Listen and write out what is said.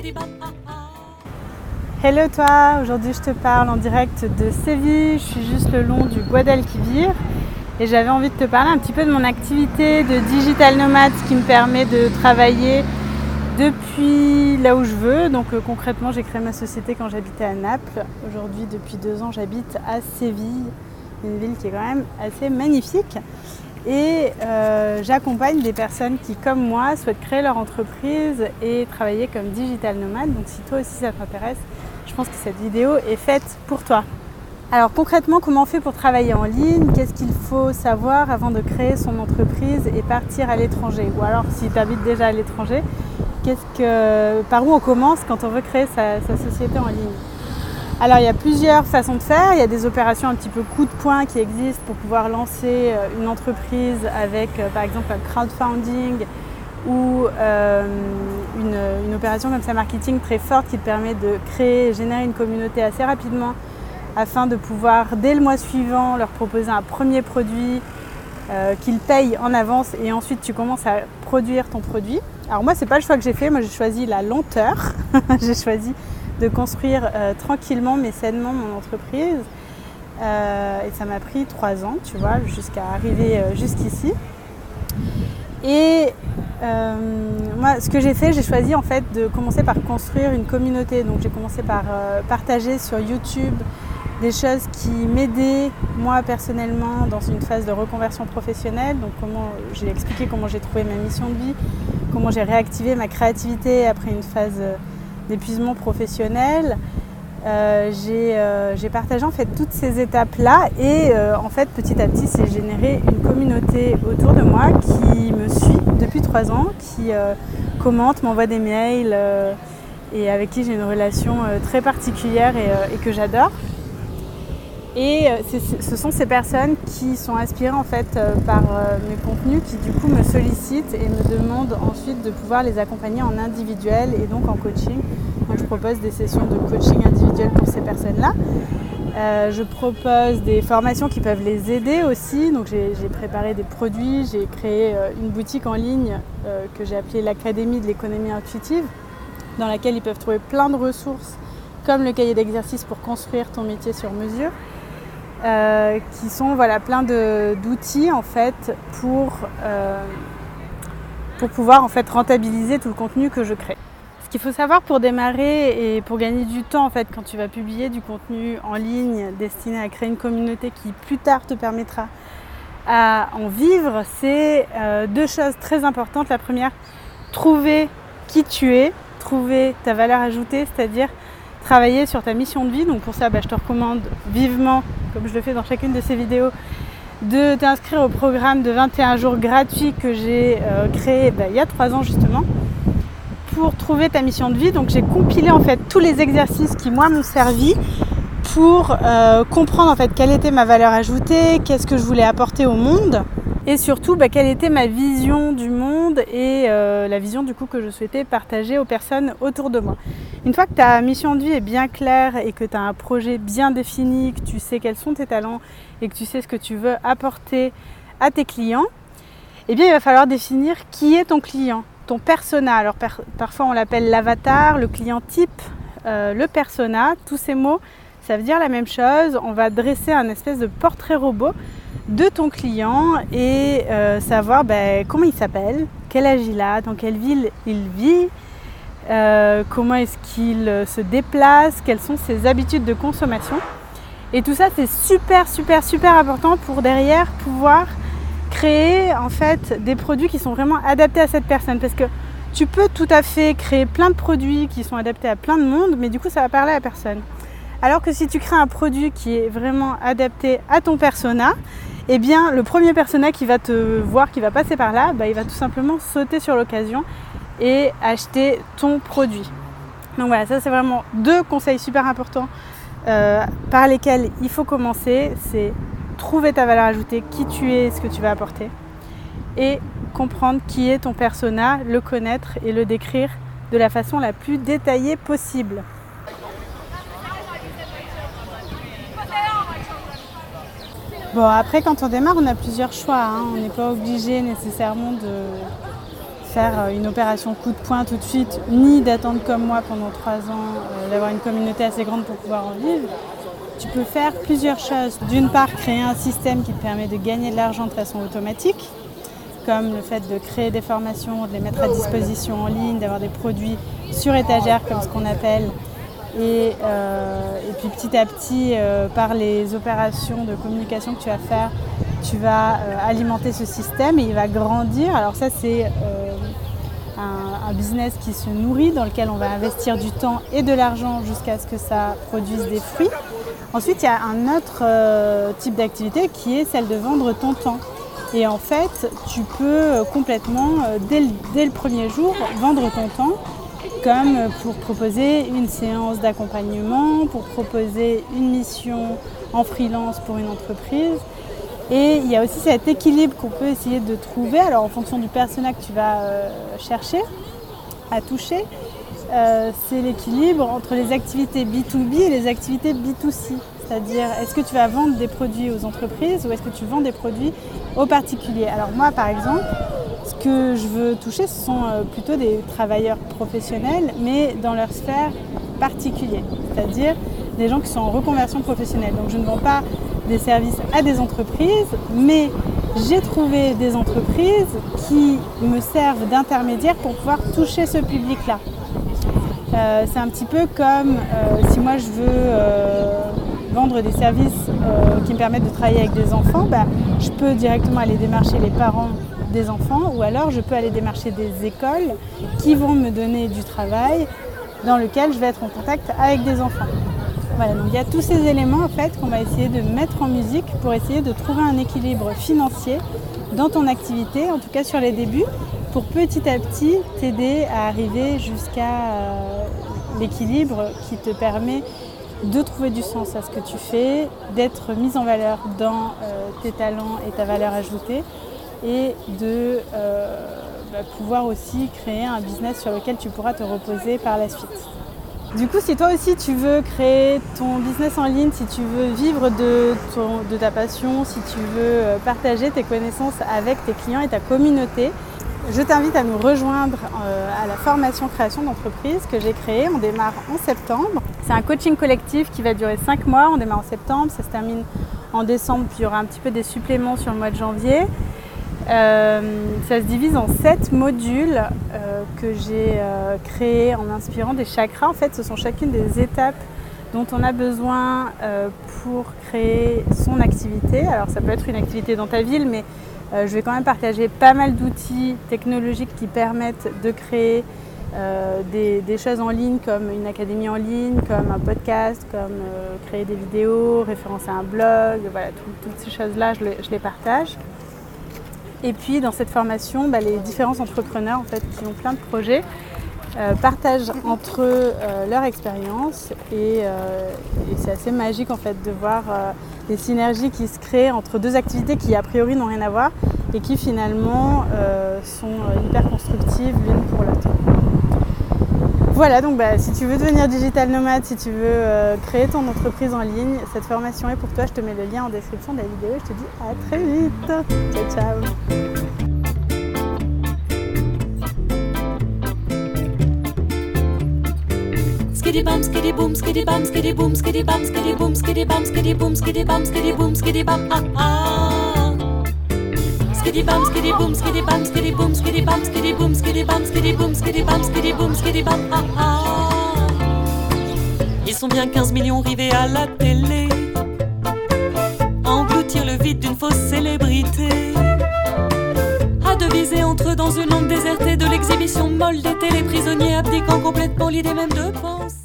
ah ah ah ah Hello toi, aujourd'hui je te parle en direct de Séville, je suis juste le long du Guadalquivir et j'avais envie de te parler un petit peu de mon activité de digital nomade qui me permet de travailler depuis là où je veux. Donc euh, concrètement, j'ai créé ma société quand j'habitais à Naples. Aujourd'hui, depuis deux ans, j'habite à Séville, une ville qui est quand même assez magnifique. Et euh, j'accompagne des personnes qui, comme moi, souhaitent créer leur entreprise et travailler comme digital nomade. Donc si toi aussi ça t'intéresse, je pense que cette vidéo est faite pour toi. Alors concrètement, comment on fait pour travailler en ligne? Qu'est-ce qu'il faut savoir avant de créer son entreprise et partir à l'étranger? Ou alors si tu habites déjà à l'étranger, que, par où on commence quand on veut créer sa, société en ligne alors il y a plusieurs façons de faire. Il y a des opérations un petit peu coup de poing qui existent pour pouvoir lancer euh, une entreprise avec euh, par exemple un crowdfunding ou euh, une, opération comme ça marketing très forte qui te permet de créer et générer une communauté assez rapidement afin de pouvoir dès le mois suivant leur proposer un premier produit qu'ils payent en avance et ensuite tu commences à produire ton produit. Alors moi c'est pas le choix que j'ai fait, moi j'ai choisi la lenteur. j'ai choisi de construire euh, tranquillement mais sainement mon entreprise. Euh, et ça m'a pris trois ans, tu vois, jusqu'à arriver jusqu'ici. Et moi, ce que j'ai fait, j'ai choisi en fait de commencer par construire une communauté. Donc j'ai commencé par partager sur YouTube des choses qui m'aidaient moi personnellement dans une phase de reconversion professionnelle. Donc comment j'ai expliqué comment j'ai trouvé ma mission de vie, comment j'ai réactivé ma créativité après une phase d'épuisement professionnel. Euh, euh, j'ai partagé en fait toutes ces étapes là et euh, en fait petit à petit c'est généré une communauté autour de moi qui me suit depuis trois ans, qui commente, m'envoie des mails et avec qui j'ai une relation très particulière et que j'adore. Et euh, ce sont ces personnes qui sont inspirées en fait euh, par euh, mes contenus qui du coup me sollicitent et me demandent ensuite de pouvoir les accompagner en individuel et donc en coaching. Donc je propose des sessions de coaching individuel pour ces personnes-là. je propose des formations qui peuvent les aider aussi. Donc j'ai préparé des produits, j'ai créé une boutique en ligne que j'ai appelée l'Académie de l'économie intuitive, dans laquelle ils peuvent trouver plein de ressources comme le cahier d'exercice pour construire ton métier sur mesure. Euh, qui sont voilà, plein d'outils en fait pour, euh, pour pouvoir en fait rentabiliser tout le contenu que je crée. Ce qu'il faut savoir pour démarrer et pour gagner du temps en fait quand tu vas publier du contenu en ligne destiné à créer une communauté qui plus tard te permettra à en vivre, c'est euh, deux choses très importantes. La première, trouver qui tu es, trouver ta valeur ajoutée, c'est-à-dire travailler sur ta mission de vie. Donc pour ça, bah, je te recommande vivement comme je le fais dans chacune de ces vidéos, de t'inscrire au programme de 21 jours gratuit que j'ai euh, créé bah, il y a 3 ans justement pour trouver ta mission de vie. Donc j'ai compilé en fait tous les exercices qui moi m'ont servi pour euh, comprendre en fait quelle était ma valeur ajoutée, qu'est-ce que je voulais apporter au monde et surtout bah, quelle était ma vision du monde et euh, la vision du coup que je souhaitais partager aux personnes autour de moi. Une fois que ta mission de vie est bien claire et que tu as un projet bien défini, que tu sais quels sont tes talents et que tu sais ce que tu veux apporter à tes clients, eh bien il va falloir définir qui est ton client, ton persona. Alors parfois on l'appelle l'avatar, le client type, euh, le persona, tous ces mots ça veut dire la même chose. On va dresser un espèce de portrait robot de ton client et euh, savoir ben, comment il s'appelle, quel âge il a, dans quelle ville il vit, euh, comment est-ce qu'il euh, se déplace, quelles sont ses habitudes de consommation. Et tout ça, c'est super, super, super important pour derrière pouvoir créer en fait des produits qui sont vraiment adaptés à cette personne. Parce que tu peux tout à fait créer plein de produits qui sont adaptés à plein de monde, mais du coup, ça va parler à personne. Alors que si tu crées un produit qui est vraiment adapté à ton persona, eh bien le premier persona qui va te voir, qui va passer par là, bah, il va tout simplement sauter sur l'occasion et acheter ton produit. Donc voilà, ça c'est vraiment deux conseils super importants euh, par lesquels il faut commencer. C'est trouver ta valeur ajoutée, qui tu es, ce que tu vas apporter. Et comprendre qui est ton persona, le connaître et le décrire de la façon la plus détaillée possible. Bon, après, quand on démarre, on a plusieurs choix. Hein. On n'est pas obligé nécessairement de, faire euh, une opération coup de poing tout de suite, ni d'attendre comme moi pendant trois ans, euh, d'avoir une communauté assez grande pour pouvoir en vivre. Tu peux faire plusieurs choses. D'une part, créer un système qui te permet de gagner de l'argent de façon automatique, comme le fait de créer des formations, de les mettre à disposition en ligne, d'avoir des produits sur étagère, comme ce qu'on appelle. Et, euh, puis petit à petit, par les opérations de communication que tu vas faire, tu vas alimenter ce système et il va grandir. Alors ça, c'est business qui se nourrit, dans lequel on va investir du temps et de l'argent jusqu'à ce que ça produise des fruits. Ensuite, il y a un autre euh, type d'activité qui est celle de vendre ton temps. Et en fait, tu peux complètement, euh, dès le, dès le premier jour, vendre ton temps, comme pour proposer une séance d'accompagnement, pour proposer une mission en freelance pour une entreprise. Et il y a aussi cet équilibre qu'on peut essayer de trouver, alors en fonction du persona que tu vas euh, chercher à toucher, euh, c'est l'équilibre entre les activités B2B et les activités B2C. C'est-à-dire, est-ce que tu vas vendre des produits aux entreprises ou est-ce que tu vends des produits aux particuliers? Alors moi, par exemple, ce que je veux toucher, ce sont euh, plutôt des travailleurs professionnels, mais dans leur sphère particulière. C'est-à-dire des gens qui sont en reconversion professionnelle. Donc je ne vends pas des services à des entreprises, mais j'ai trouvé des entreprises qui me servent d'intermédiaire pour pouvoir toucher ce public-là. Euh, c'est un petit peu comme euh, si moi je veux euh, vendre des services qui me permettent de travailler avec des enfants, bah, je peux directement aller démarcher les parents des enfants ou alors je peux aller démarcher des écoles qui vont me donner du travail dans lequel je vais être en contact avec des enfants. Il y a tous ces éléments en fait qu'on va essayer de mettre en musique pour essayer de trouver un équilibre financier dans ton activité, en tout cas sur les débuts, pour petit à petit t'aider à arriver jusqu'à euh, l'équilibre qui te permet de trouver du sens à ce que tu fais, d'être mise en valeur dans euh, tes talents et ta valeur ajoutée et de euh, bah, pouvoir aussi créer un business sur lequel tu pourras te reposer par la suite. Du coup, si toi aussi tu veux créer ton business en ligne, si tu veux vivre de, ta passion, si tu veux euh, partager tes connaissances avec tes clients et ta communauté, je t'invite à nous rejoindre euh, à la formation création d'entreprise que j'ai créée. On démarre en septembre. C'est un coaching collectif qui va durer 5 mois. On démarre en septembre, ça se termine en décembre, puis il y aura un petit peu des suppléments sur le mois de janvier. Euh, ça se divise en sept modules euh, que j'ai euh, créés en inspirant des chakras. En fait, ce sont chacune des étapes dont on a besoin pour créer son activité. Alors, ça peut être une activité dans ta ville, mais je vais quand même partager pas mal d'outils technologiques qui permettent de créer des, choses en ligne comme une académie en ligne, comme un podcast, comme créer des vidéos, référencer un blog, voilà, tout- toutes ces choses-là, je les partage. Et puis dans cette formation, bah, les différents entrepreneurs en fait, qui ont plein de projets euh, partagent entre eux euh, leur expérience et, euh, et c'est assez magique en fait de voir les synergies qui se créent entre deux activités qui a priori n'ont rien à voir et qui finalement sont hyper constructives l'une pour l'autre. Voilà, donc bah, si tu veux devenir digital nomade, si tu veux euh, créer ton entreprise en ligne, cette formation est pour toi. Je te mets le lien en description de la vidéo et je te dis à très vite. Ciao, ciao. Skitty bum, skitty boom, skitty bum, skitty boom, skitty bum, skitty boom, skitty bum, skitty boom, skitty bum, skitty boom, skitty bum, ah ah. Ils sont bien 15 millions rivés à la télé. Engloutir le vide d'une fausse célébrité. À deviser entre eux dans une langue désertée de l'exhibition molle des téléprisonniers abdiquant complètement l'idée même de penser.